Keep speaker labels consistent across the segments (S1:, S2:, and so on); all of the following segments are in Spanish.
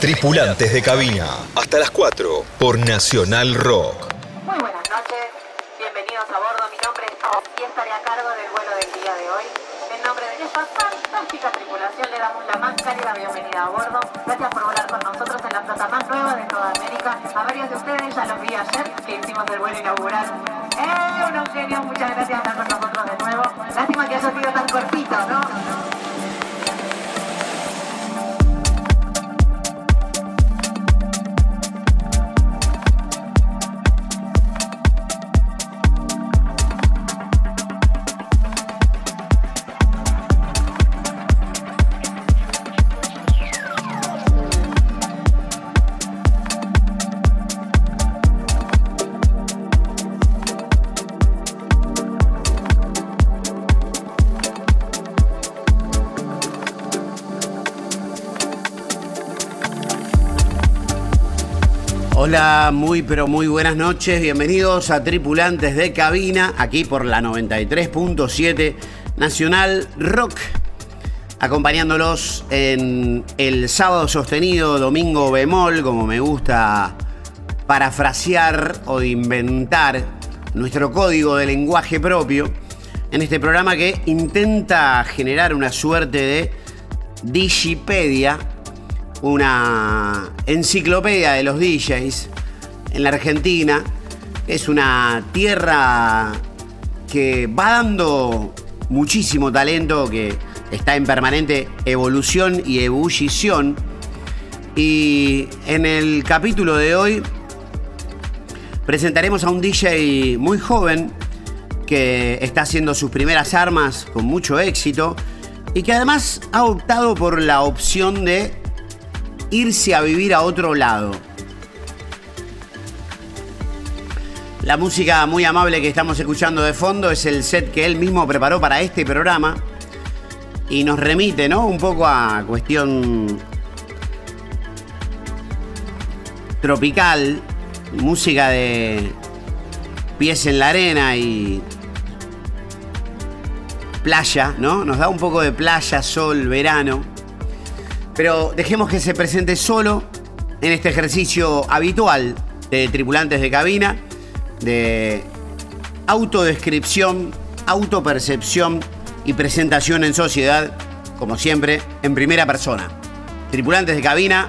S1: Tripulantes de cabina. Hasta las 4 por Nacional Rock.
S2: Muy buenas noches, bienvenidos a bordo. Mi nombre es Oz y estaré a cargo del vuelo del día de hoy. En nombre de esta fantástica tripulación le damos la más cálida bienvenida a bordo. Gracias por volar con nosotros en la flota más nueva de toda América. A varios de ustedes ya los vi ayer que hicimos el vuelo inaugural. ¡Eh, unos genios! Muchas gracias por estar con nosotros de nuevo. Lástima que haya sido tan cortito, ¿no?
S3: Muy pero muy buenas noches, bienvenidos a Tripulantes de Cabina, aquí por la 93.7 Nacional Rock, acompañándolos en el sábado sostenido, domingo bemol, como me gusta parafrasear o inventar nuestro código de lenguaje propio, en este programa que intenta generar una suerte de Digipedia una enciclopedia de los DJs en la Argentina. Es una tierra que va dando muchísimo talento, que está en permanente evolución y ebullición. Y en el capítulo de hoy presentaremos a un DJ muy joven que está haciendo sus primeras armas con mucho éxito y que además ha optado por la opción de irse a vivir a otro lado. La música muy amable que estamos escuchando de fondo es el set que él mismo preparó para este programa y nos remite, ¿no? Un poco a cuestión tropical, música de pies en la arena y playa, ¿no? Nos da un poco de playa, sol, verano. Pero dejemos que se presente solo en este ejercicio habitual de tripulantes de cabina, de autodescripción, autopercepción y presentación en sociedad, como siempre, en primera persona. Tripulantes de cabina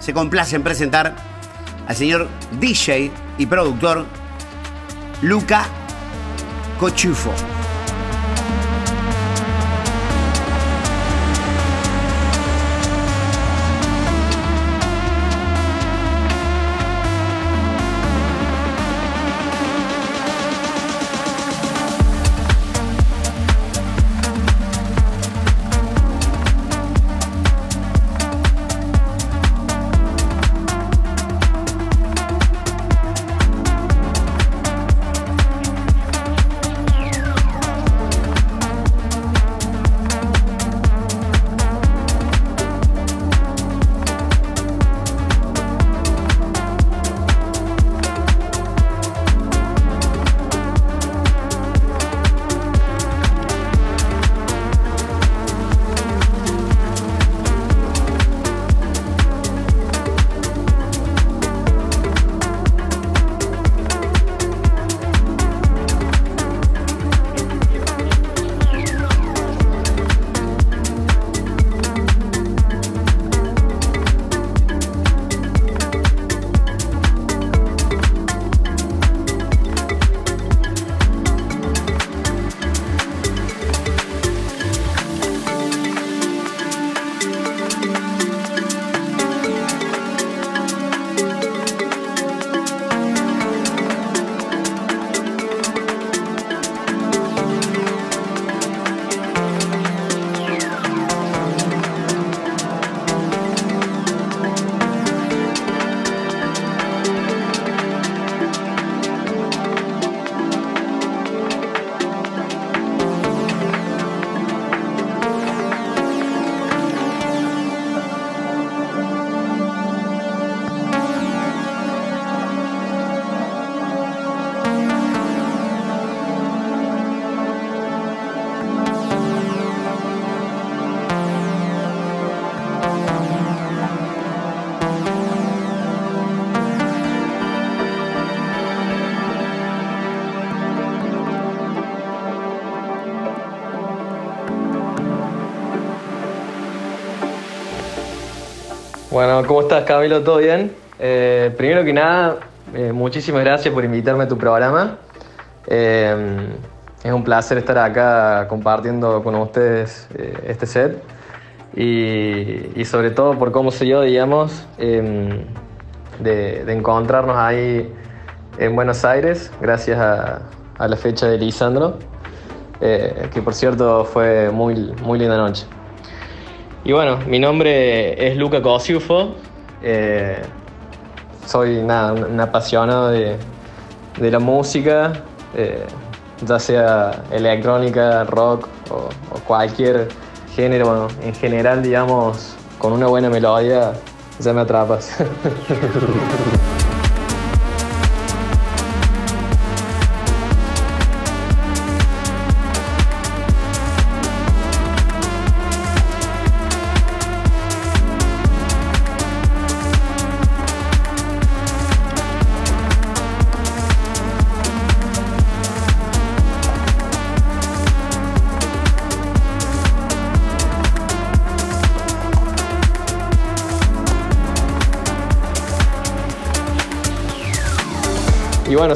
S3: se complace en presentar al señor DJ y productor Luca Cochufo.
S4: Bueno, ¿cómo estás Camilo? ¿Todo bien? Eh, primero que nada, eh, muchísimas gracias por invitarme a tu programa. Eh, es un placer estar acá compartiendo con ustedes este set y, sobre todo por cómo soy yo, digamos, em, de, encontrarnos ahí en Buenos Aires gracias a, la fecha de Lisandro, que por cierto fue muy, muy linda noche. Y bueno, mi nombre es Luca Cosiufo. Eh, soy nada, un, apasionado de, la música, eh, ya sea electrónica, rock o, o cualquier género. en general, digamos, con una buena melodía ya me atrapas.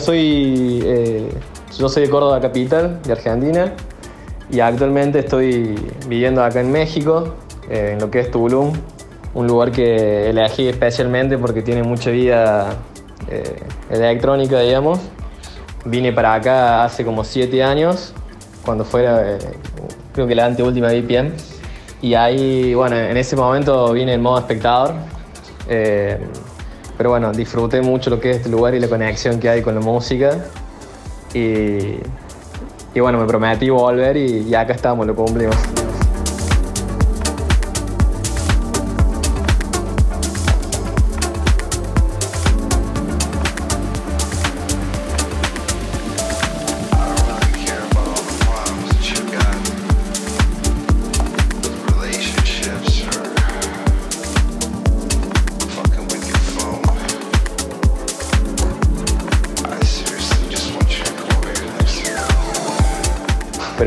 S4: soy, eh, yo soy de Córdoba Capital, de Argentina, y actualmente estoy viviendo acá en México, eh, en lo que es Tulum, un lugar que elegí especialmente porque tiene mucha vida eh, electrónica, digamos. Vine para acá hace como siete años, cuando fuera, creo que la anteúltima VPN. Y ahí, bueno, en ese momento vine en modo espectador. Pero bueno, disfruté mucho lo que es este lugar y la conexión que hay con la música. Y, y bueno, me prometí volver y, y acá estamos, lo cumplimos.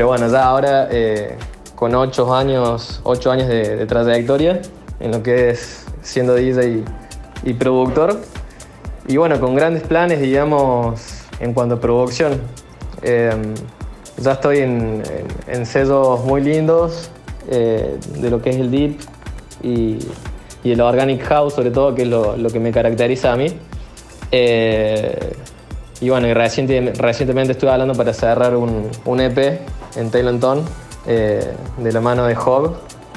S4: Pero bueno, ya ahora eh, con ocho años, ocho años de, trayectoria en lo que es siendo DJ y, productor. Y bueno, con grandes planes, digamos, en cuanto a producción. Em, ya estoy en, sellos muy lindos eh, de lo que es el Deep y, el Organic House, sobre todo, que es lo, que me caracteriza a mí. Eh, y bueno, recientemente estuve hablando para cerrar un, un EP en Taylor eh, de la mano de Hog,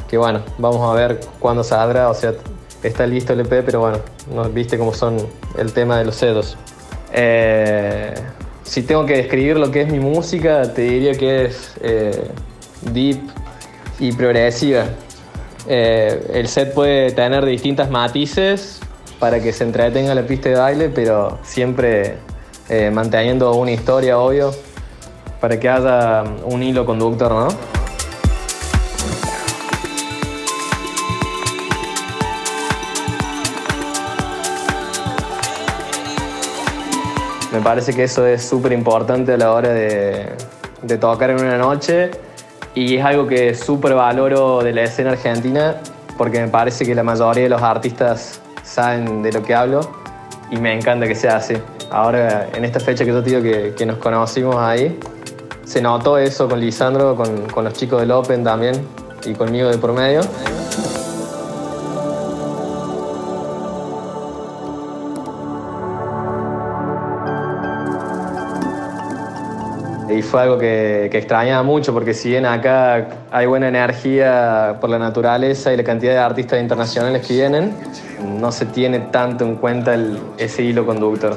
S4: que bueno, vamos a ver cuándo saldrá, o sea, está listo el EP, pero bueno, no viste cómo son el tema de los sedos. Eh, si tengo que describir lo que es mi música, te diría que es eh, deep y progresiva. el set puede tener distintas matices para que se entretenga la pista de baile, pero siempre manteniendo una historia, obvio, para que haya un hilo conductor, ¿no? Me parece que eso es súper importante a la hora de, tocar en una noche y es algo que súper valoro de la escena argentina porque me parece que la mayoría de los artistas saben de lo que hablo y me encanta que sea así. Ahora, en esta fecha que yo que, que nos conocimos ahí, se notó eso con Lisandro, con, los chicos del Open también y conmigo de por medio. Y fue algo que, que, extrañaba mucho porque si bien acá hay buena energía por la naturaleza y la cantidad de artistas internacionales que vienen, no se tiene tanto en cuenta ese hilo conductor.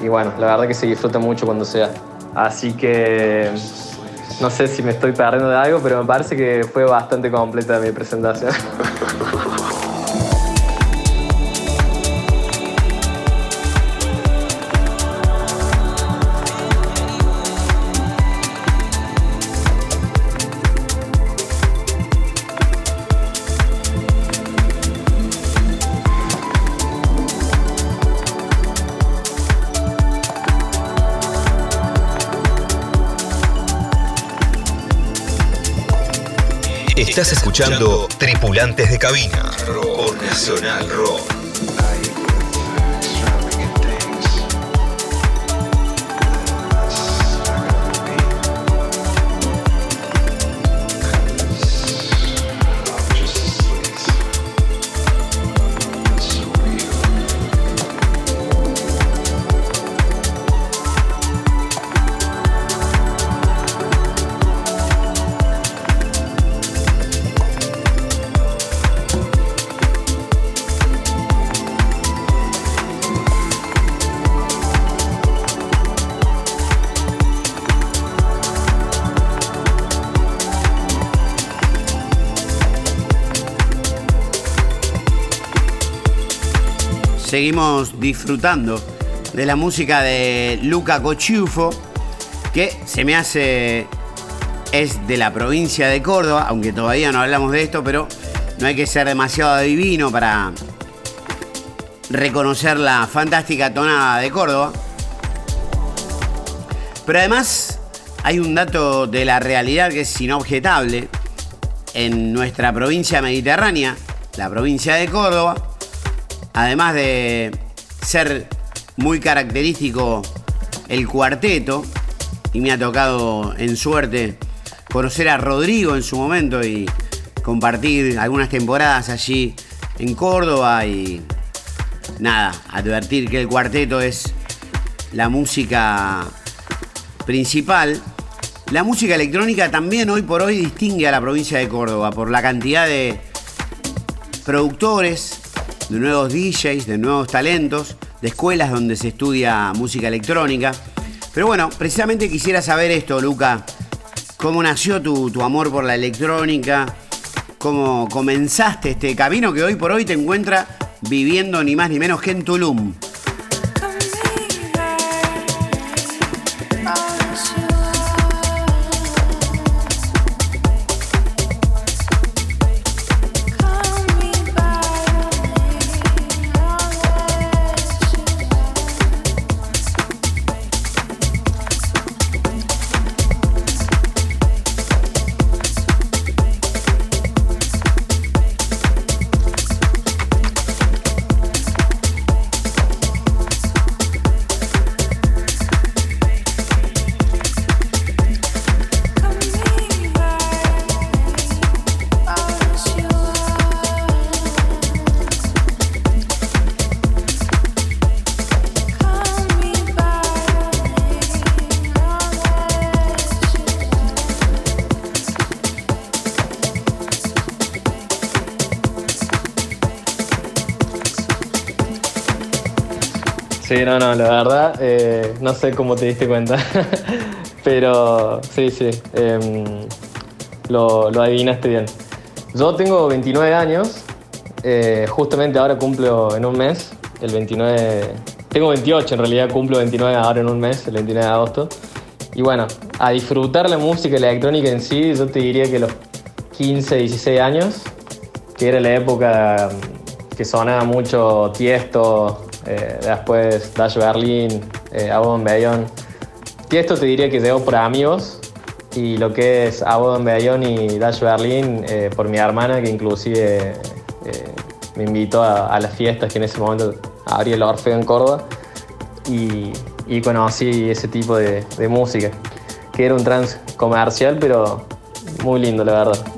S4: Y bueno, la verdad que se disfruta mucho cuando sea. Así que no sé si me estoy perdiendo de algo, pero me parece que fue bastante completa mi presentación.
S1: Estás escuchando Tripulantes de Cabina por Nacional Rock.
S3: Seguimos disfrutando de la música de Luca Cochufo, que se me hace es de la provincia de Córdoba, aunque todavía no hablamos de esto, pero no hay que ser demasiado adivino para reconocer la fantástica tonada de Córdoba. Pero además hay un dato de la realidad que es inobjetable en nuestra provincia mediterránea, la provincia de Córdoba, además de ser muy característico el cuarteto, y me ha tocado en suerte conocer a Rodrigo en su momento y compartir algunas temporadas allí en Córdoba y nada, advertir que el cuarteto es la música principal. La música electrónica también hoy por hoy distingue a la provincia de Córdoba por la cantidad de productores, de nuevos DJs, de nuevos talentos, de escuelas donde se estudia música electrónica. Pero bueno, precisamente quisiera saber esto, Luca. ¿Cómo nació tu, tu amor por la electrónica? ¿Cómo comenzaste este camino que hoy por hoy te encuentra viviendo ni más ni menos que en Tulum?
S4: Sí, no, no, la verdad, eh, no sé cómo te diste cuenta, pero sí, sí, em, lo, adivinaste bien. Yo tengo 29 años, eh, justamente ahora cumplo en un mes, el 29, tengo 28 en realidad, cumplo 29 ahora en un mes, el 29 de agosto. Y bueno, a disfrutar la música electrónica en sí, yo te diría que los 15, 16 años, que era la época que sonaba mucho Tiesto, eh, después Dash Berlin, eh, Abodon Bellón. Y esto te diría que llegó por amigos y lo que es Abodon Bellón y Dash Berlin eh, por mi hermana que inclusive me invitó a, las fiestas que en ese momento abría el Orfeo en Córdoba y, conocí ese tipo de, de música que era un trance comercial pero muy lindo la verdad.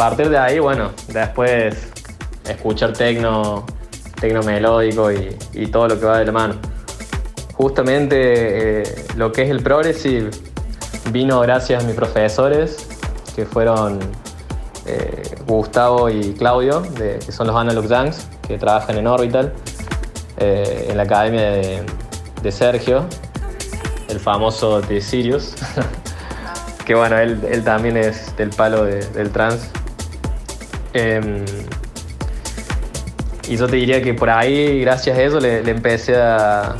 S4: Partir de ahí, bueno, después escuchar tecno, tecno melódico y, todo lo que va de la mano. Justamente eh, lo que es el progressive vino gracias a mis profesores, que fueron eh, Gustavo y Claudio, que son los Analog Junks, que trabajan en Orbital, eh, en la academia de, Sergio, el famoso de Sirius. que bueno, él, también es del palo del trance Em, y yo te diría que por ahí, gracias a eso, le, empecé a,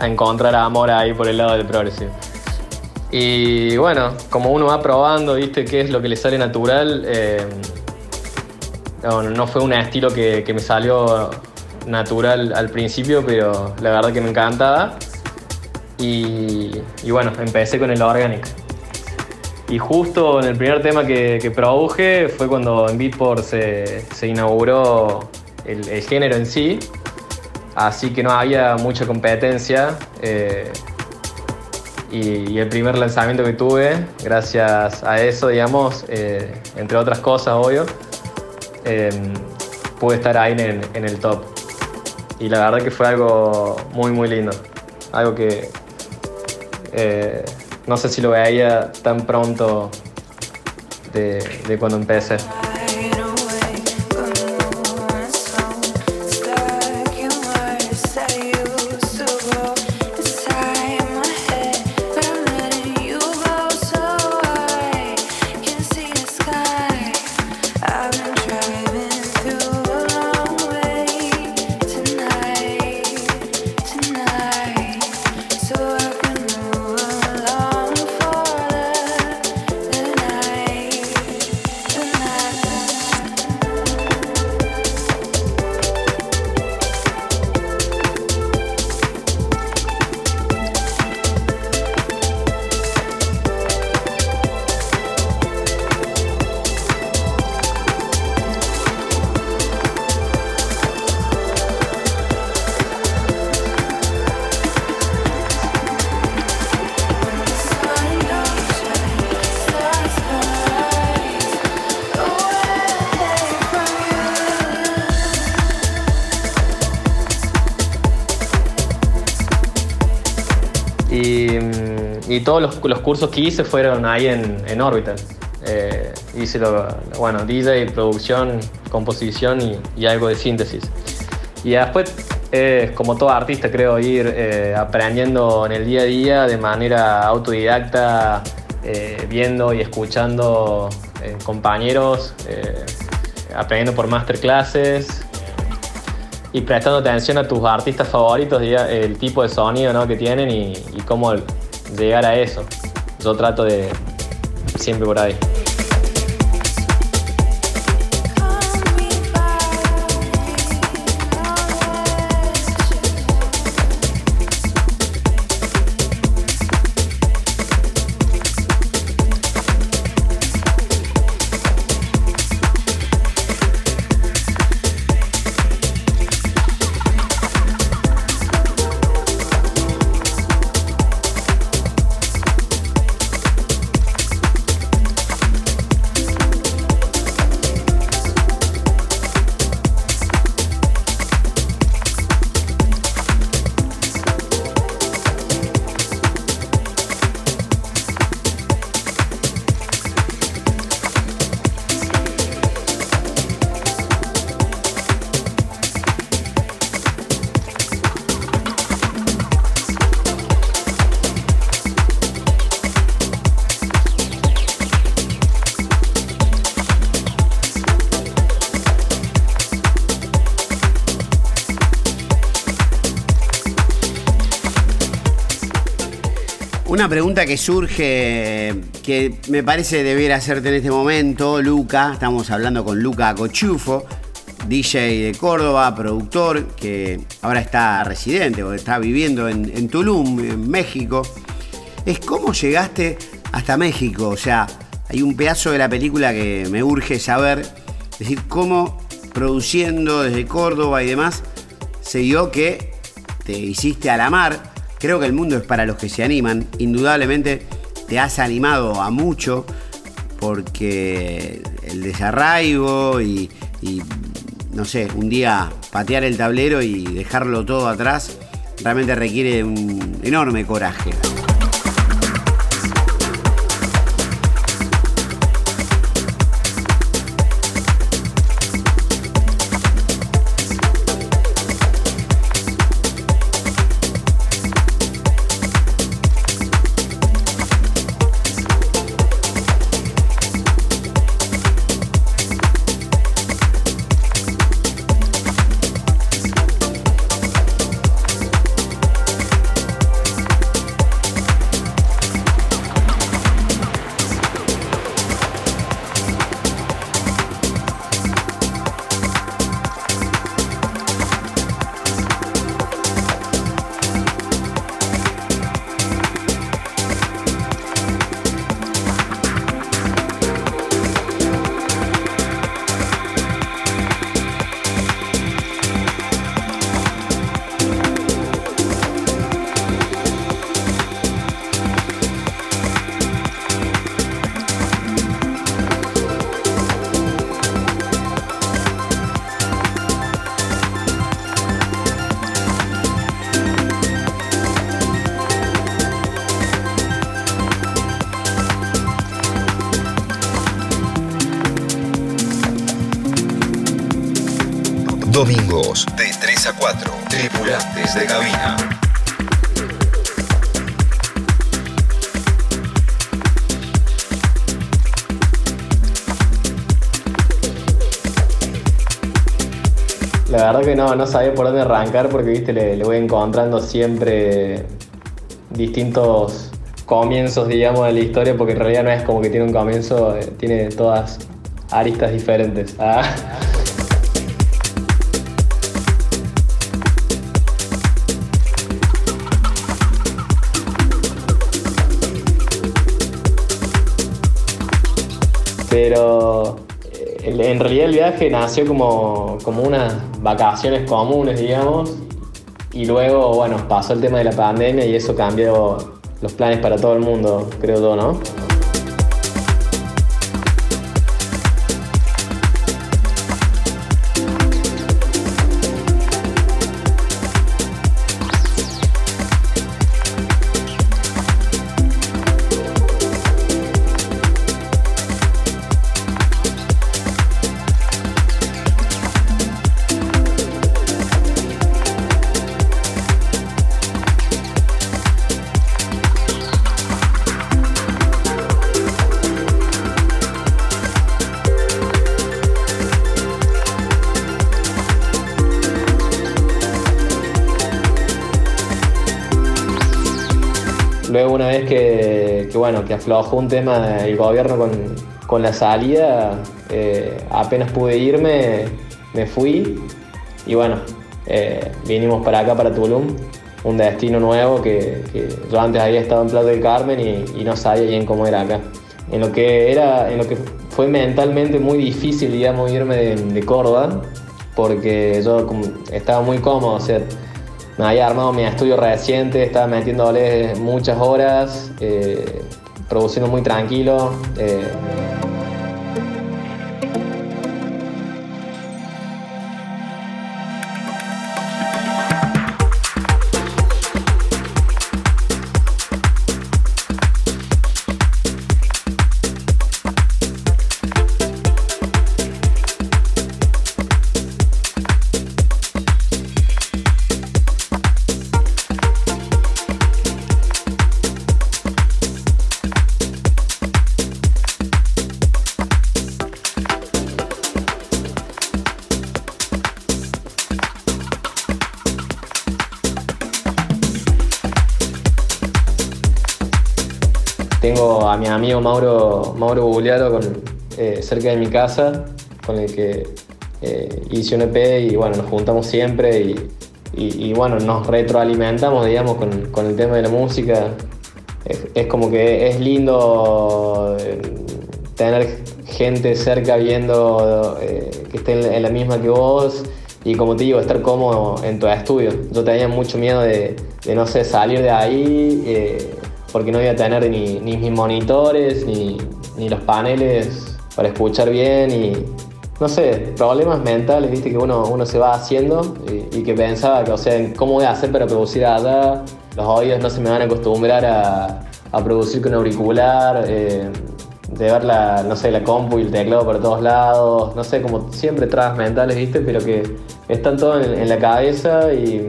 S4: encontrar amor ahí por el lado del progresivo. Y bueno, como uno va probando, viste, qué es lo que le sale natural, eh, no, fue un estilo que, me salió natural al principio, pero la verdad que me encantaba. Y, bueno, empecé con el Organic. Y justo en el primer tema que, produje fue cuando en Beatport se, se inauguró el, género en sí, así que no había mucha competencia. Eh, y, el primer lanzamiento que tuve, gracias a eso, digamos, eh, entre otras cosas, obvio, eh, pude estar ahí en, en, el top. Y la verdad que fue algo muy, muy lindo. Algo que no sé si lo veía tan pronto de, de cuando empecé. Y todos los, cursos que hice fueron ahí en, en Orbital. Eh, hice lo, bueno, DJ, producción, composición y, algo de síntesis. Y después, como todo artista, creo, ir eh, aprendiendo en el día a día de manera autodidacta, eh, viendo y escuchando compañeros, aprendiendo por masterclasses y prestando atención a tus artistas favoritos, el tipo de sonido que tienen y, y cómo llegar a eso. Yo trato de siempre por ahí.
S3: Una pregunta que surge, que me parece debiera hacerte en este momento, Luca, estamos hablando con Luca Cochufo, DJ de Córdoba, productor, que ahora está residente o está viviendo en, Tulum, en México, es cómo llegaste hasta México. O sea, hay un pedazo de la película que me urge saber, es decir, cómo produciendo desde Córdoba y demás, se dio que te hiciste a la mar Creo que el mundo es para los que se animan. Indudablemente te has animado a mucho porque el desarraigo y, no sé, un día patear el tablero y dejarlo todo atrás realmente requiere un enorme coraje.
S1: 6 a 4, tripulantes de cabina.
S4: La verdad que no, no sabía por dónde arrancar porque viste, le, voy encontrando siempre distintos comienzos, digamos, de la historia, porque en realidad no es como que tiene un comienzo, eh, tiene todas aristas diferentes. Ah. Realidad el viaje nació como, como unas vacaciones comunes, digamos, y luego, bueno, pasó el tema de la pandemia y eso cambió los planes para todo el mundo, creo yo, ¿no? Una vez que, bueno, que aflojó un tema del gobierno con, la salida, eh, apenas pude irme, me fui y bueno, eh, vinimos para acá, para Tulum, un destino nuevo que, yo antes había estado en Plata del Carmen y, y, no sabía bien cómo era acá. En lo que, era, en lo que fue mentalmente muy difícil, digamos, irme de, de Córdoba, porque yo estaba muy cómodo, o sea, me había armado mi estudio reciente, estaba metiéndole muchas horas, eh, produciendo muy tranquilo. Eh. Amigo Mauro, Mauro Bugliaro con, eh, cerca de mi casa, con el que eh, hice un EP y bueno, nos juntamos siempre y, y, bueno, nos retroalimentamos, digamos, con, con, el tema de la música. Es, como que es lindo eh, tener gente cerca viendo que esté en, la misma que vos y como te digo, estar cómodo en tu estudio. Yo tenía mucho miedo de, no sé, salir de ahí porque no iba a tener ni, ni mis monitores, ni, ni, los paneles para escuchar bien y, no sé, problemas mentales, viste, que uno, uno se va haciendo y, y que pensaba que, o sea, ¿cómo voy a hacer para producir allá? Los oídos no se me van a acostumbrar a, a producir con auricular. Eh, de ver la, no sé, la compu y el teclado por todos lados, no sé, como siempre trabas mentales, ¿viste? Pero que están todos en, la cabeza y,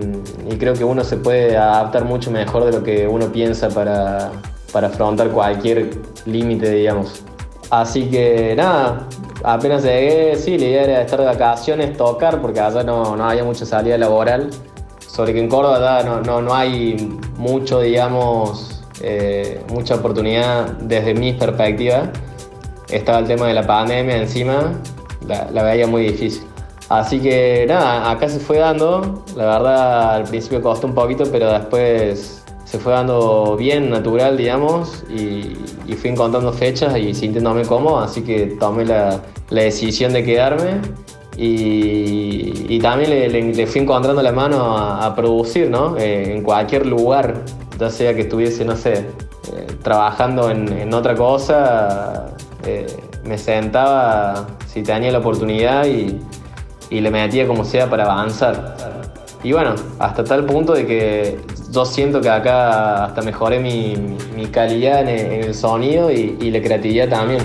S4: y, creo que uno se puede adaptar mucho mejor de lo que uno piensa para, para afrontar cualquier límite, digamos. Así que nada, apenas llegué, sí, la idea era estar de vacaciones, tocar, porque allá no, no había mucha salida laboral. Sobre que en Córdoba no, no, no hay mucho, digamos, eh, mucha oportunidad desde mi perspectiva. Estaba el tema de la pandemia encima, la, la, veía muy difícil. Así que nada, acá se fue dando, la verdad al principio costó un poquito, pero después se fue dando bien, natural, digamos, y, y fui encontrando fechas y sintiéndome cómodo, así que tomé la, la decisión de quedarme y, y también le, le, le, fui encontrando la mano a, a producir, ¿no? Eh, en cualquier lugar ya sea que estuviese, no sé, eh, trabajando en, en, otra cosa, eh, me sentaba si tenía la oportunidad y, y, le metía como sea para avanzar. Y bueno, hasta tal punto de que yo siento que acá hasta mejoré mi, mi calidad en en el sonido y, y la creatividad también.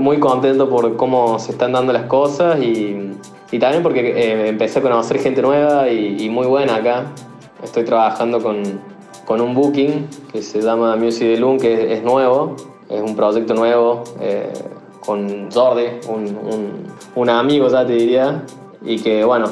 S4: Muy contento por cómo se están dando las cosas y, también porque eh, empecé a conocer gente nueva y, muy buena acá. Estoy trabajando con, un booking que se llama Music de Loon, que es, nuevo, es un proyecto nuevo eh, con Jordi, un, amigo ya te diría, y que bueno,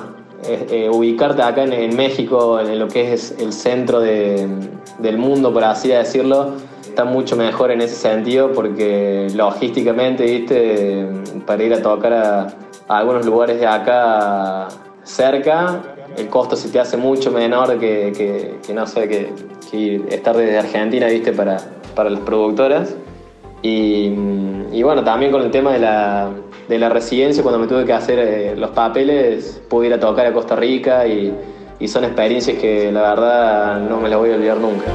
S4: eh, ubicarte acá en, México, en lo que es el centro del mundo, por así decirlo, está mucho mejor en ese sentido porque logísticamente, viste, para ir a tocar a, algunos lugares de acá cerca, el costo se te hace mucho menor que, no sé, que, estar desde Argentina, viste, para, para las productoras. Y, bueno, también con el tema de la, de la residencia, cuando me tuve que hacer eh, los papeles, pude ir a tocar a Costa Rica y, y son experiencias que la verdad no me las voy a olvidar nunca.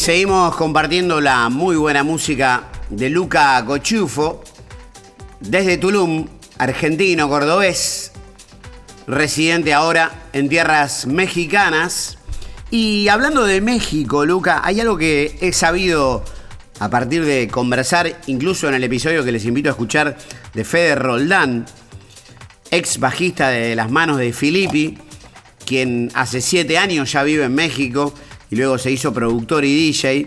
S3: Seguimos compartiendo la muy buena música de Luca Cochufo desde Tulum, argentino, cordobés, residente ahora en tierras mexicanas. Y hablando de México, Luca, hay algo que he sabido a partir de conversar, incluso en el episodio que les invito a escuchar de Fede Roldán, ex bajista de las manos de Filippi, quien hace siete años ya vive en México y luego se hizo productor y DJ.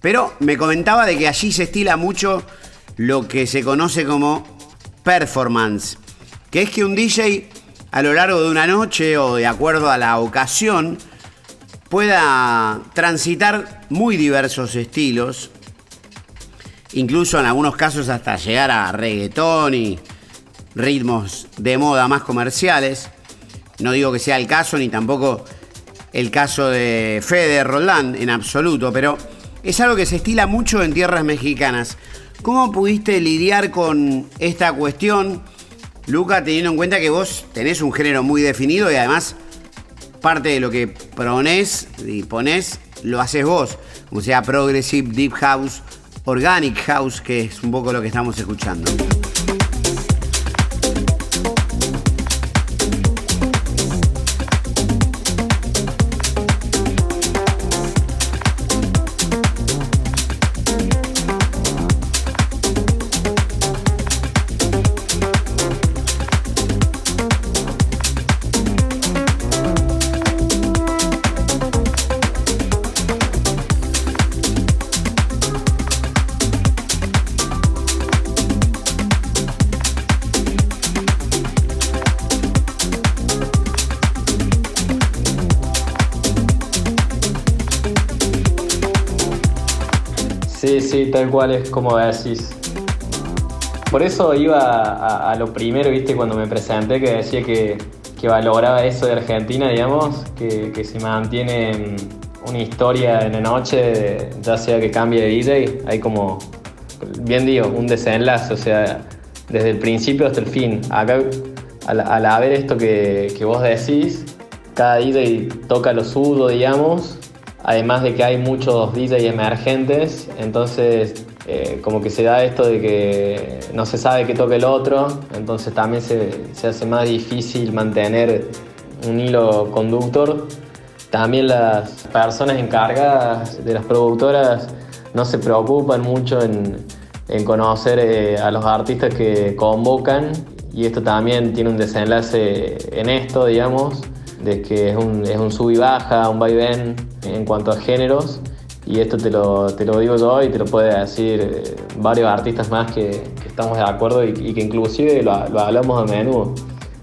S3: Pero me comentaba de que allí se estila mucho lo que se conoce como performance, que es que un DJ a lo largo de una noche o de acuerdo a la ocasión pueda transitar muy diversos estilos, incluso en algunos casos hasta llegar a reggaetón y ritmos de moda más comerciales. No digo que sea el caso ni tampoco el caso de Fede Roland en absoluto, pero es algo que se estila mucho en tierras mexicanas. ¿Cómo pudiste lidiar con esta cuestión, Luca, teniendo en cuenta que vos tenés un género muy definido y además parte de lo que ponés y ponés lo haces vos, o sea Progressive, Deep House, Organic House, que es un poco lo que estamos escuchando?
S4: Tal cual es como decís. Por eso iba a, lo primero, viste, cuando me presenté, que decía que, valoraba eso de Argentina, digamos, que, que se mantiene una historia en la noche, ya sea que cambie de DJ, hay como, bien digo, un desenlace, o sea, desde el principio hasta el fin. Acá, al, haber esto que, que, vos decís, cada DJ toca lo suyo, digamos, además de que hay muchos DJs emergentes, entonces eh, como que se da esto de que no se sabe qué toca el otro, entonces también se, se hace más difícil mantener un hilo conductor. También las personas encargadas de las productoras no se preocupan mucho en, en conocer eh, a los artistas que convocan y esto también tiene un desenlace en esto, digamos, de que es un, es un sub y baja, un vaivén en cuanto a géneros y esto te lo, te lo digo yo y te lo puede decir eh, varios artistas más que, estamos de acuerdo y, que inclusive lo, hablamos a menudo.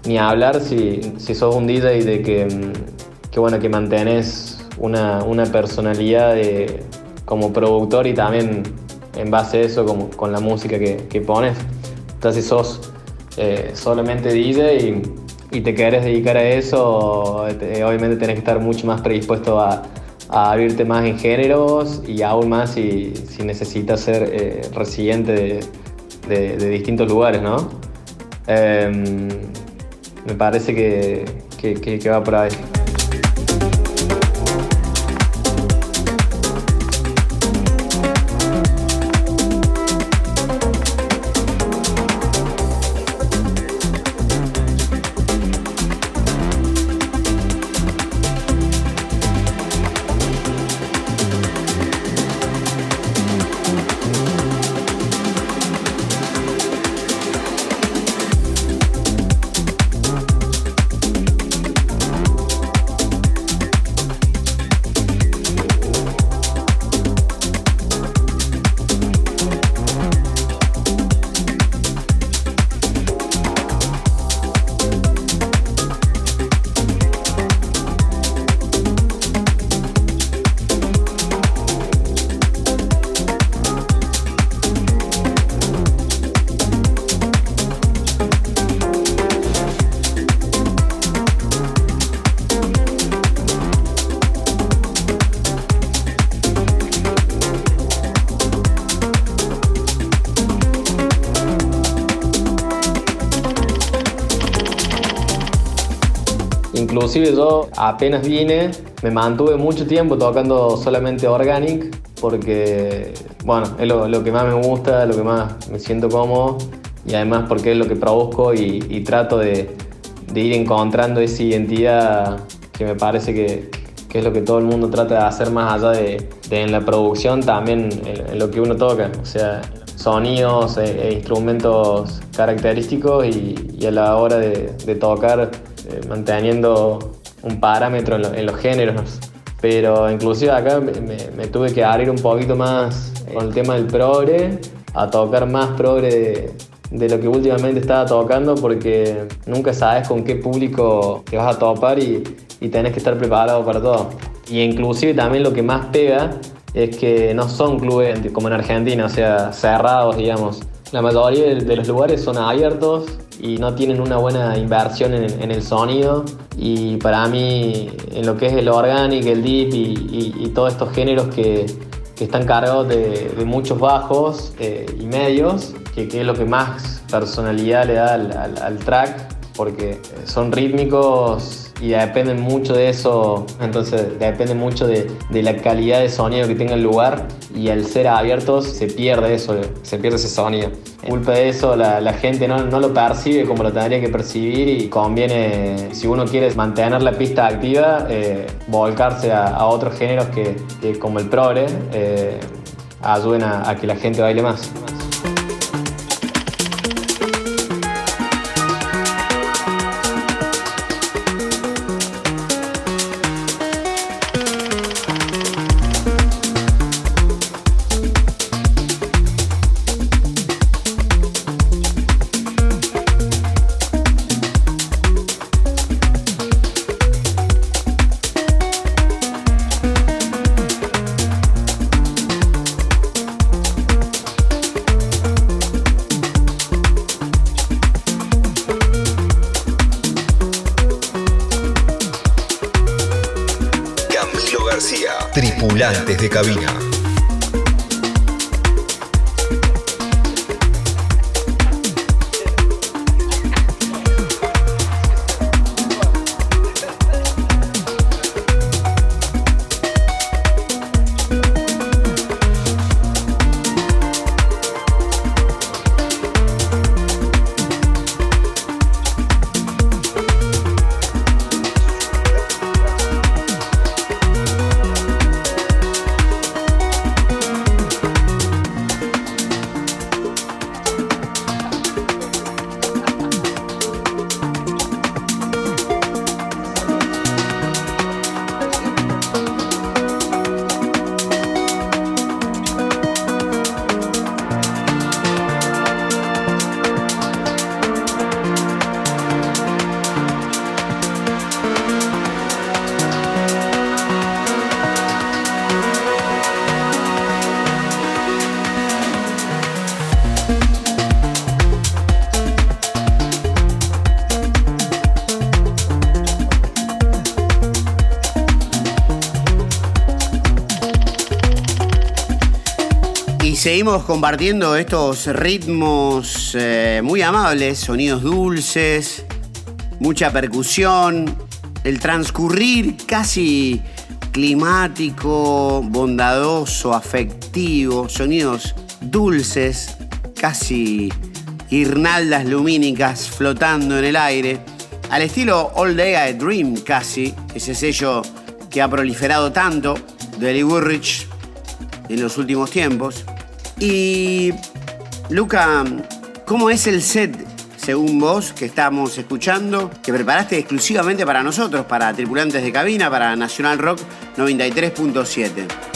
S4: Ni hablar si, si sos un DJ de que, mm, que, bueno, que mantenés una, una personalidad de, como productor y también en base a eso como, con la música que, que pones. Entonces si sos eh, solamente DJ y, y, te querés dedicar a eso, obviamente tenés que estar mucho más predispuesto a a abrirte más en géneros y aún más si, si necesitas ser eh, residente de, de, distintos lugares, ¿no? Em, me parece que, que, que va por ahí. Apenas vine, me mantuve mucho tiempo tocando solamente organic porque, bueno, es lo, que más me gusta, lo que más me siento cómodo y además porque es lo que produzco y, trato de, ir encontrando esa identidad que me parece que, es lo que todo el mundo trata de hacer más allá de, en la producción, también en, lo que uno toca, o sea, sonidos e, instrumentos característicos y, a la hora de, de tocar eh, manteniendo un parámetro en, los géneros. Pero inclusive acá me, tuve que abrir un poquito más con el tema del progre, a tocar más progre de, lo que últimamente estaba tocando porque nunca sabes con qué público te vas a topar y, y tenés que estar preparado para todo. Y inclusive también lo que más pega es que no son clubes como en Argentina, o sea, cerrados, digamos. La mayoría de los lugares son abiertos y no tienen una buena inversión en, el sonido. Y para mí, en lo que es el organic, el deep y, todos estos géneros que, están cargados de, muchos bajos eh, y medios, que, es lo que más personalidad le da al track, porque son rítmicos y dependen mucho de eso, entonces depende mucho de, la calidad de sonido que tenga el lugar y al ser abiertos se pierde eso, se pierde ese sonido. Culpa de eso la, gente no, lo percibe como lo tendría que percibir y conviene, si uno quiere mantener la pista activa, eh, volcarse a, otros géneros que, como el progre eh, ayuden a que la gente baile más.
S3: Seguimos compartiendo estos ritmos eh, muy amables, sonidos dulces, mucha percusión, el transcurrir casi climático, bondadoso, afectivo, sonidos dulces, casi guirnaldas lumínicas flotando en el aire, al estilo All Day I Dream casi, ese sello que ha proliferado tanto de Lee Woolrich en los últimos tiempos. Y Luca, ¿cómo es el set según vos que estamos escuchando, que preparaste exclusivamente para nosotros, para tripulantes de cabina, para Nacional Rock 93.7?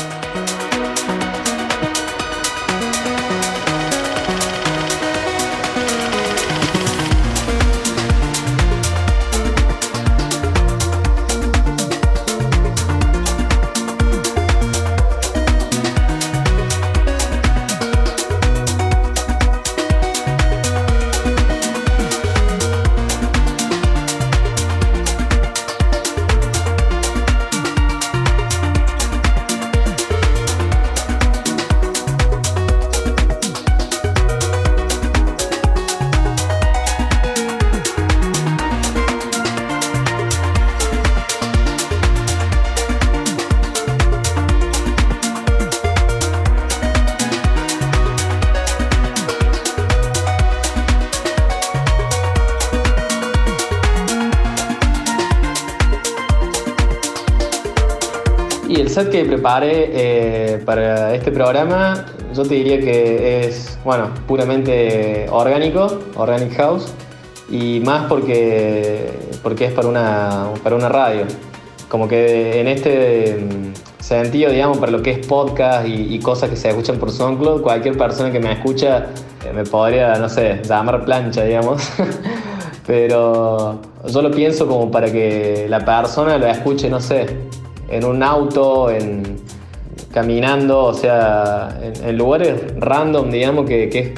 S4: Eh, para este programa, yo te diría que es, bueno, puramente orgánico, Organic House, y más porque, porque es para una, para una radio. Como que en este mm, sentido, digamos, para lo que es podcast y, cosas que se escuchan por SoundCloud, cualquier persona que me escucha eh, me podría, no sé, llamar plancha, digamos. Pero yo lo pienso como para que la persona lo escuche, no sé, en un auto, en, caminando, o sea, en, lugares random, digamos, que, es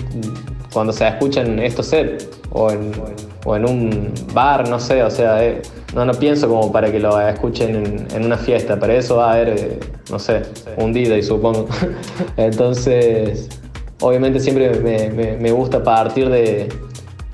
S4: cuando se escuchan estos sets, o en, un bar, no sé, o sea, eh, no, no pienso como para que lo escuchen en, una fiesta, para eso va a haber, eh, no sé, un DJ, supongo. Entonces, obviamente siempre me gusta partir de,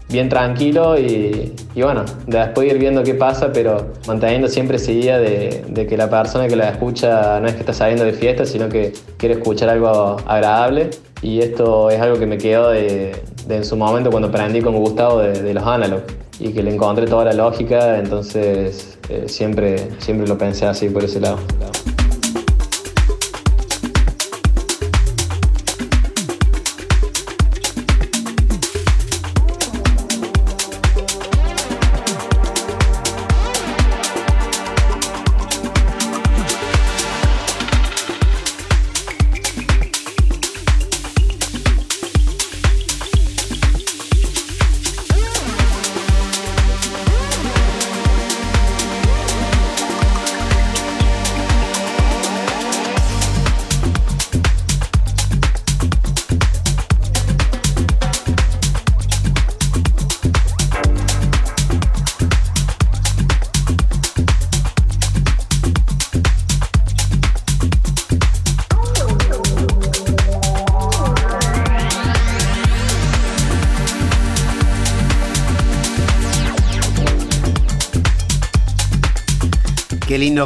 S4: bien tranquilo y, bueno, después ir viendo qué pasa, pero manteniendo siempre esa idea de, que la persona que la escucha no es que está saliendo de fiesta, sino que quiere escuchar algo agradable. Y esto es algo que me quedó de, en su momento cuando aprendí con Gustavo de, los analog y que le encontré toda la lógica, entonces eh, siempre, siempre lo pensé así por ese lado.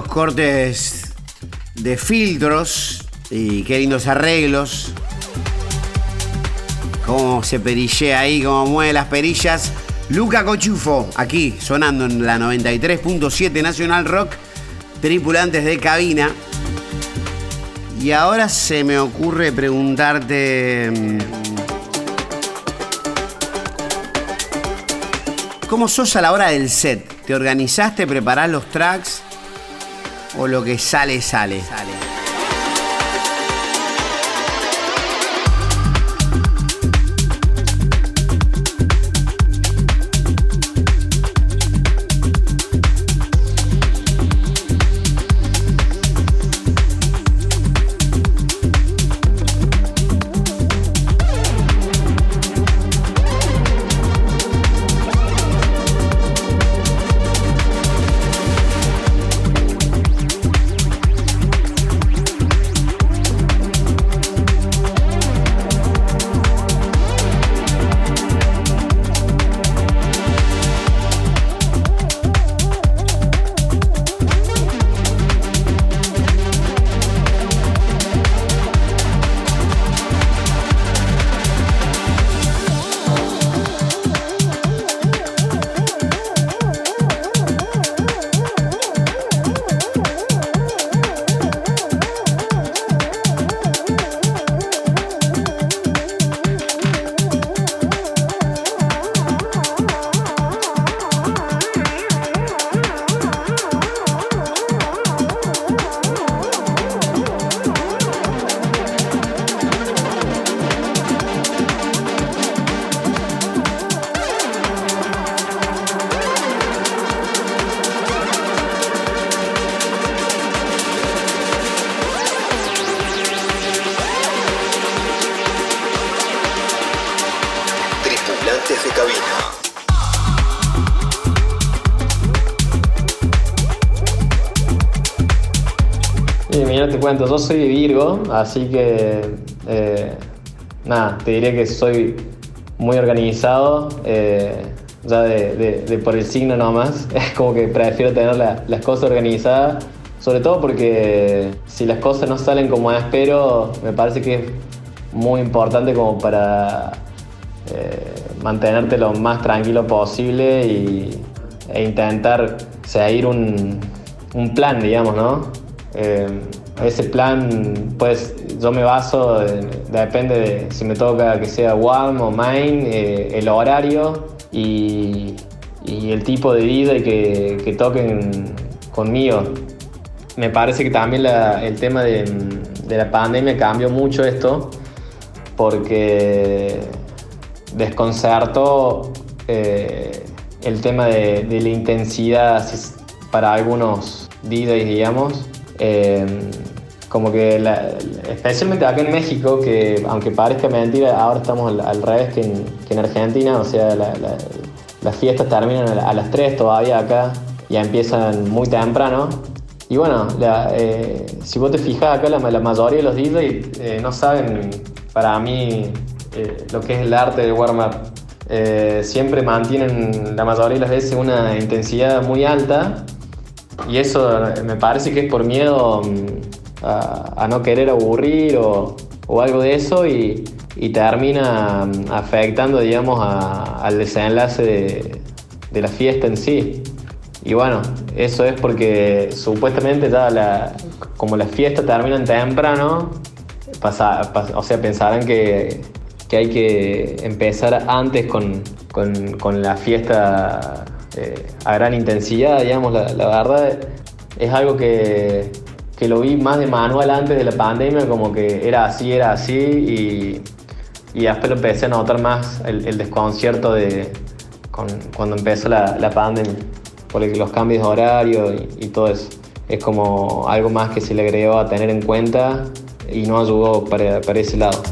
S4: Cortes de filtros y qué lindos arreglos. Cómo se perillea ahí, cómo mueve las perillas. Luca Cochufo, aquí sonando en la 93.7 Nacional Rock, tripulantes de cabina. Y ahora se me ocurre preguntarte... Mm, ¿Cómo sos a la hora del set? ¿Te organizaste, preparás los tracks? O lo que sale, sale. sale. Yo soy Virgo, así que eh, nada, te diré que soy muy organizado, eh, ya de, por el signo nomás, es como que prefiero tener las cosas organizadas, sobre todo porque si las cosas no salen como espero, me parece que es muy importante como para eh, mantenerte lo más tranquilo posible y, e intentar seguir un, un plan, digamos, ¿no? Ese plan, pues yo me baso, depende de si me toca que sea warm o main, eh, el horario y, el tipo de vida que, que toquen conmigo. Me parece que también el tema de, la pandemia cambió mucho esto porque desconcertó eh, el tema de, de, la intensidad para algunos DJs, digamos, eh, como que, especialmente acá en México, que aunque parezca mentira, ahora estamos al, revés que en, Argentina, o sea, las fiestas terminan a, las 3 todavía acá, ya empiezan muy temprano. Y bueno, eh, si vos te fijas acá, la, mayoría de los DJs eh, no saben, para mí, lo que es el arte de warm-up. siempre mantienen la mayoría de las veces una intensidad muy alta y eso me parece que es por miedo mm, a, no querer aburrir o, algo de eso y, termina mm, afectando, digamos, al desenlace de, la fiesta en sí. Y bueno, eso es porque supuestamente ya como las fiestas terminan temprano, o sea, pensarán que, hay que empezar antes con, con la fiesta eh, a gran intensidad, digamos, la, verdad es algo que, que, lo vi más de manual antes de la pandemia, como que era así, era así, y, y después lo empecé a notar más el, desconcierto de cuando empezó la, la pandemia, por los cambios de horario y, todo eso. Es como algo más que se le agregó a tener en cuenta y no ayudó para, para ese lado.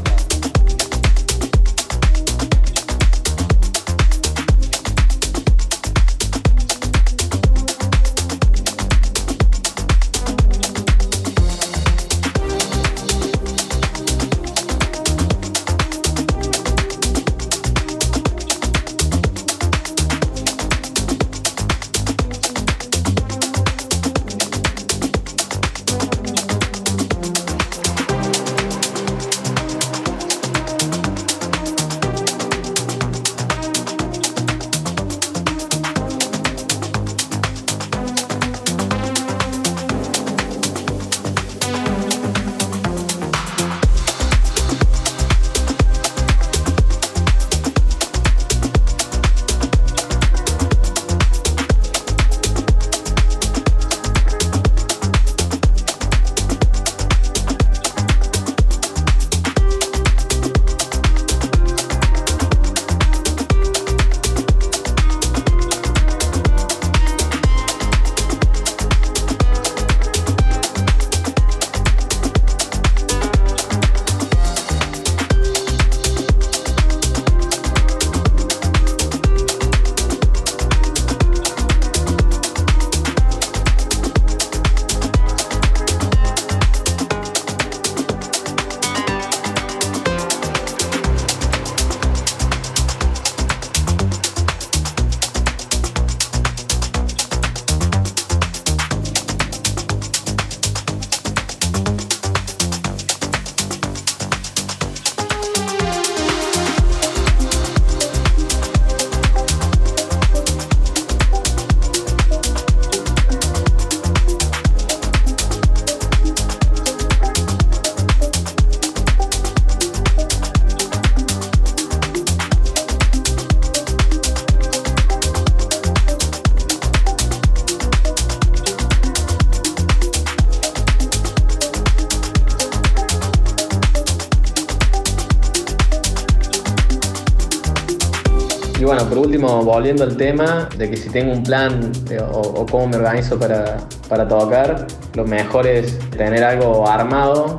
S4: Volviendo al tema de que si tengo un plan eh, o, cómo me organizo para, para, tocar, lo mejor es tener algo armado,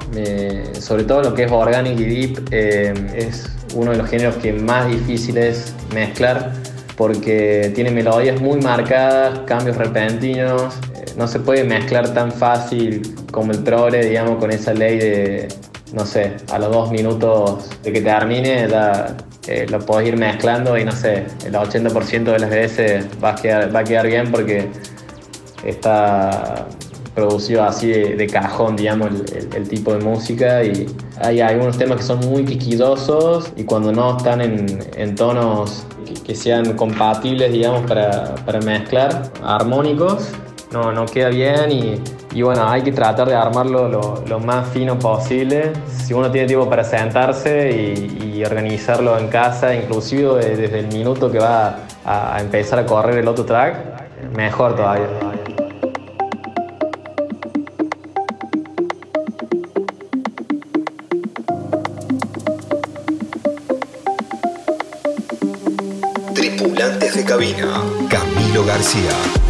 S4: sobre todo lo que es organic y deep, eh, es uno de los géneros que más difícil es mezclar porque tiene melodías muy marcadas, cambios repentinos, eh, no se puede mezclar tan fácil como el progre, digamos, con esa ley de, no sé, a los dos minutos de que termine, ya eh, lo podés ir mezclando y no sé, el 80% de las veces va a quedar, bien porque está producido así de, cajón, digamos, el, tipo de música y hay algunos temas que son muy quisquillosos y cuando no están en, tonos que, sean compatibles, digamos, para, para mezclar, armónicos, no, no queda bien y, y, bueno, hay que tratar de armarlo lo, más fino posible. Si uno tiene tiempo para sentarse y, organizarlo en casa, inclusive desde el minuto que va a empezar a correr el otro track, mejor todavía.
S1: Tripulantes de cabina, Camilo García.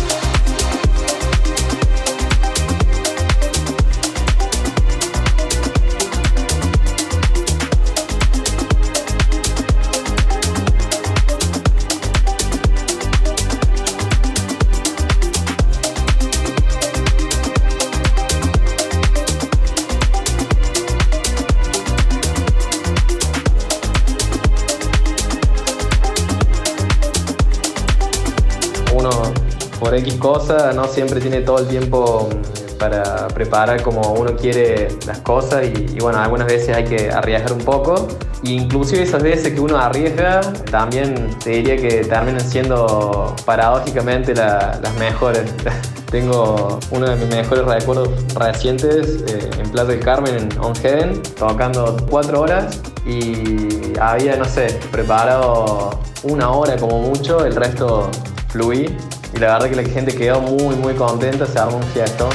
S4: No siempre tiene todo el tiempo mm, para preparar como uno quiere las cosas y, bueno, algunas veces hay que arriesgar un poco. E inclusive esas veces que uno arriesga, también te diría que terminan siendo paradójicamente las mejores. Tengo uno de mis mejores recuerdos recientes eh, en Plaza del Carmen, en On Heaven, tocando cuatro horas y había, no sé, preparado una hora como mucho, el resto fluí y la verdad que la gente quedó muy, muy contenta, se armó un fiestón.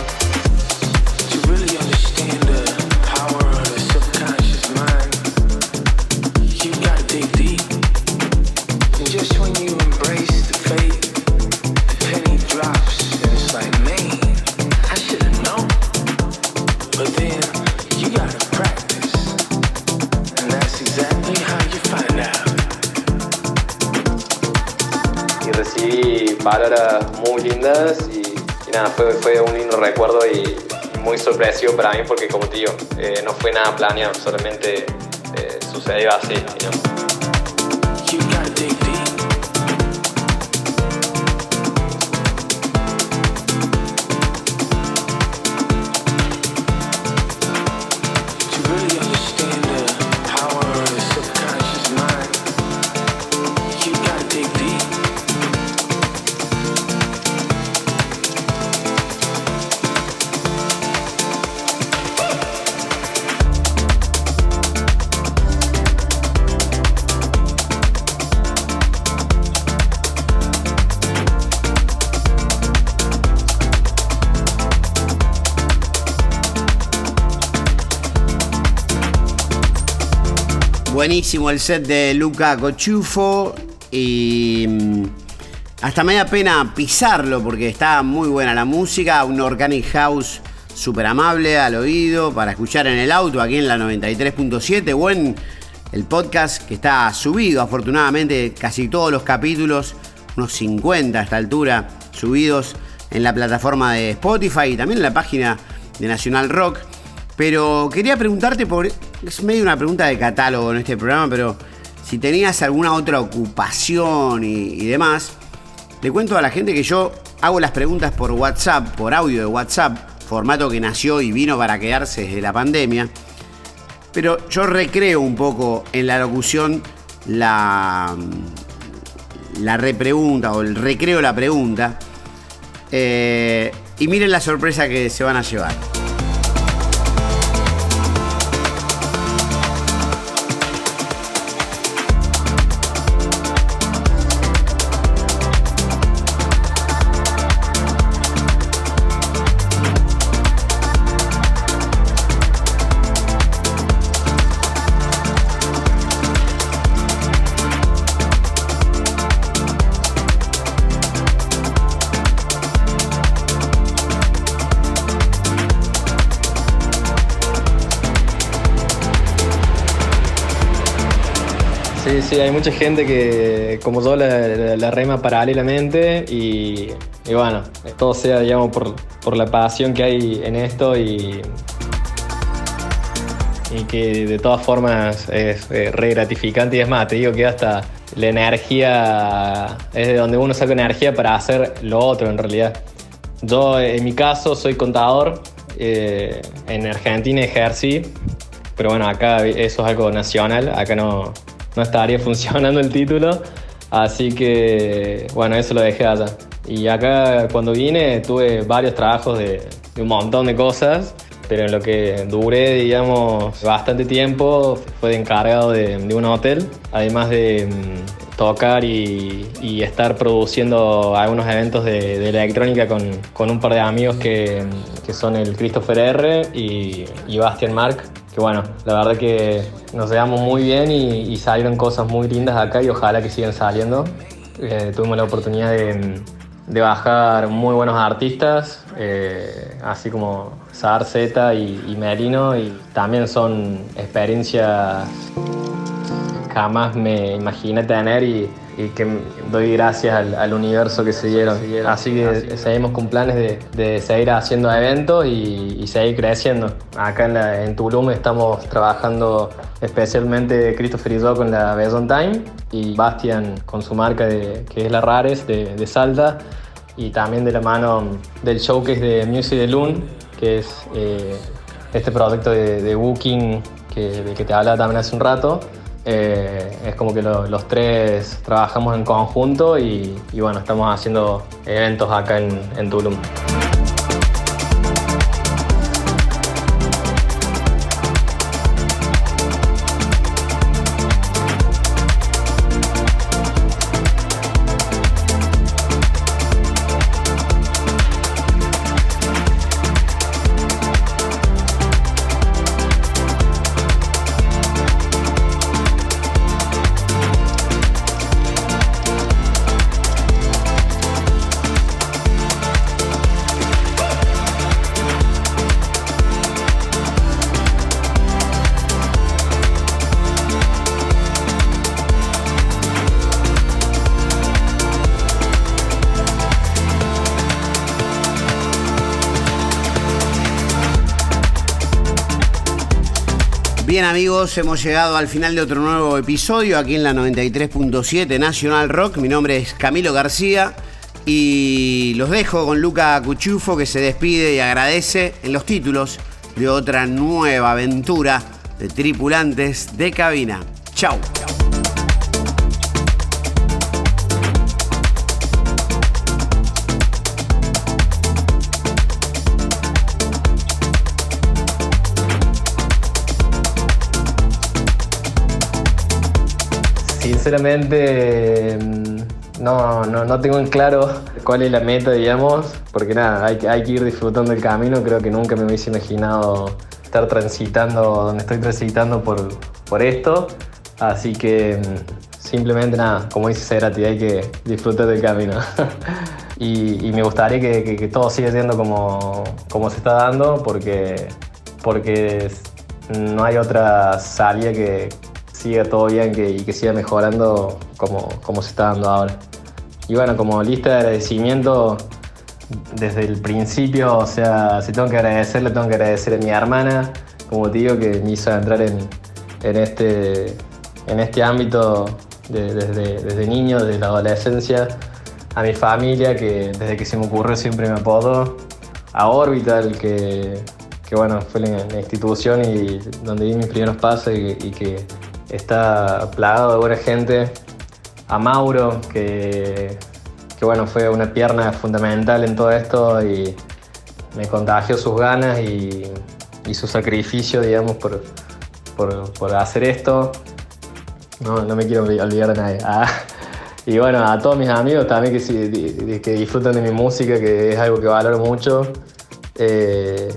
S4: Fue, fue, un lindo recuerdo y, muy sorpresivo para mí porque como te digo, eh, no fue nada planeado, solamente eh, sucedió así.
S3: El set de Luca Cochufo y mm, hasta me da pena pisarlo porque está muy buena la música, un Organic House súper amable al oído para escuchar en el auto aquí en la 93.7 o en el podcast que está subido afortunadamente casi todos los capítulos, unos 50 a esta altura subidos en la plataforma de Spotify y también en la página de Nacional Rock. Pero quería preguntarte por. Es medio una pregunta de catálogo en este programa, pero si tenías alguna otra ocupación y, demás, le cuento a la gente que yo hago las preguntas por WhatsApp, por audio de WhatsApp, formato que nació y vino para quedarse desde la pandemia. Pero yo recreo un poco en la locución la, la repregunta o el recreo la pregunta. Eh, y miren la sorpresa que se van a llevar.
S4: Sí, hay mucha gente que, como yo, la, rema paralelamente y, bueno, todo sea, digamos, por, por, la pasión que hay en esto y, y que de todas formas es eh, re gratificante y es más, te digo que hasta la energía es de donde uno saca energía para hacer lo otro en realidad. Yo en mi caso soy contador, eh, en Argentina ejercí, pero bueno, acá eso es algo nacional, acá no, no estaría funcionando el título, así que bueno, eso lo dejé allá. Y acá cuando vine tuve varios trabajos de, de un montón de cosas pero en lo que duré, digamos, bastante tiempo fue de encargado de, un hotel, además de mm, tocar y, estar produciendo algunos eventos de, electrónica con, un par de amigos que, son el Christopher R y, y Bastian Mark, que bueno, la verdad que nos llevamos muy bien y, salieron cosas muy lindas acá y ojalá que sigan saliendo. Eh, tuvimos la oportunidad de, bajar muy buenos artistas, eh, así como Sar, Z y, Merino, y también son experiencias jamás me imaginé tener y, que doy gracias al, universo que se dieron. Así que seguimos con planes de, seguir haciendo eventos y, seguir creciendo. Acá en, Tulum estamos trabajando especialmente Christopher y yo con la Best Time y Bastian con su marca que es la Rares de, de Salta y también de la mano del showcase de Music de Loon que es eh, este proyecto de, Booking que, de que te hablaba también hace un rato. Eh, es como que los tres trabajamos en conjunto y, bueno, estamos haciendo eventos acá en, en Tulum.
S3: Hemos llegado al final de otro nuevo episodio aquí en la 93.7 Nacional Rock. Mi nombre es Camilo García y los dejo con Luca Cuchufo que se despide y agradece en los títulos de otra nueva aventura de tripulantes de cabina. Chau.
S4: Sinceramente, mm, no, no, tengo en claro cuál es la meta, digamos, porque nada, hay, que ir disfrutando el camino. Creo que nunca me hubiese imaginado estar transitando donde estoy transitando por, por esto. Así que mm, simplemente nada, como dice Cerati, hay que disfrutar del camino. y, me gustaría que, todo siga siendo como, como se está dando, porque, porque no hay otra salida que, siga todo bien y que siga mejorando como, como se está dando ahora. Y bueno, como lista de agradecimiento, desde el principio, o sea, si tengo que agradecerle, tengo que agradecer a mi hermana, como te digo, que me hizo entrar en, en este, en este ámbito desde, desde niño, desde la adolescencia, a mi familia, que desde que se me ocurrió siempre me apodo, a Orbital, que, que bueno, fue la, institución y donde di mis primeros pasos y que está plagado de buena gente. A Mauro, que, bueno, fue una pierna fundamental en todo esto y me contagió sus ganas y, su sacrificio, digamos, por, por, hacer esto. No, no, me quiero olvidar de nadie. Ah, y bueno, a todos mis amigos también que, que disfrutan de mi música, que es algo que valoro mucho. Eh,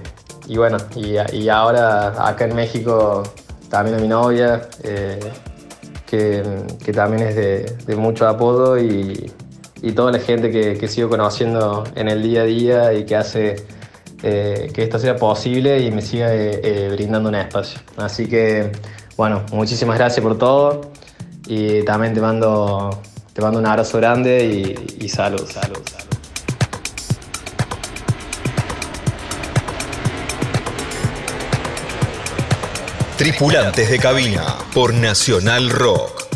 S4: y bueno, y ahora acá en México también a mi novia, eh, que, también es de, mucho apodo y, toda la gente que, sigo conociendo en el día a día y que hace eh, que esto sea posible y me siga eh, brindando un espacio. Así que, bueno, muchísimas gracias por todo Y también te mando, te mando un abrazo grande y, y salud, salud, salud.
S1: Tripulantes de cabina por Nacional Rock.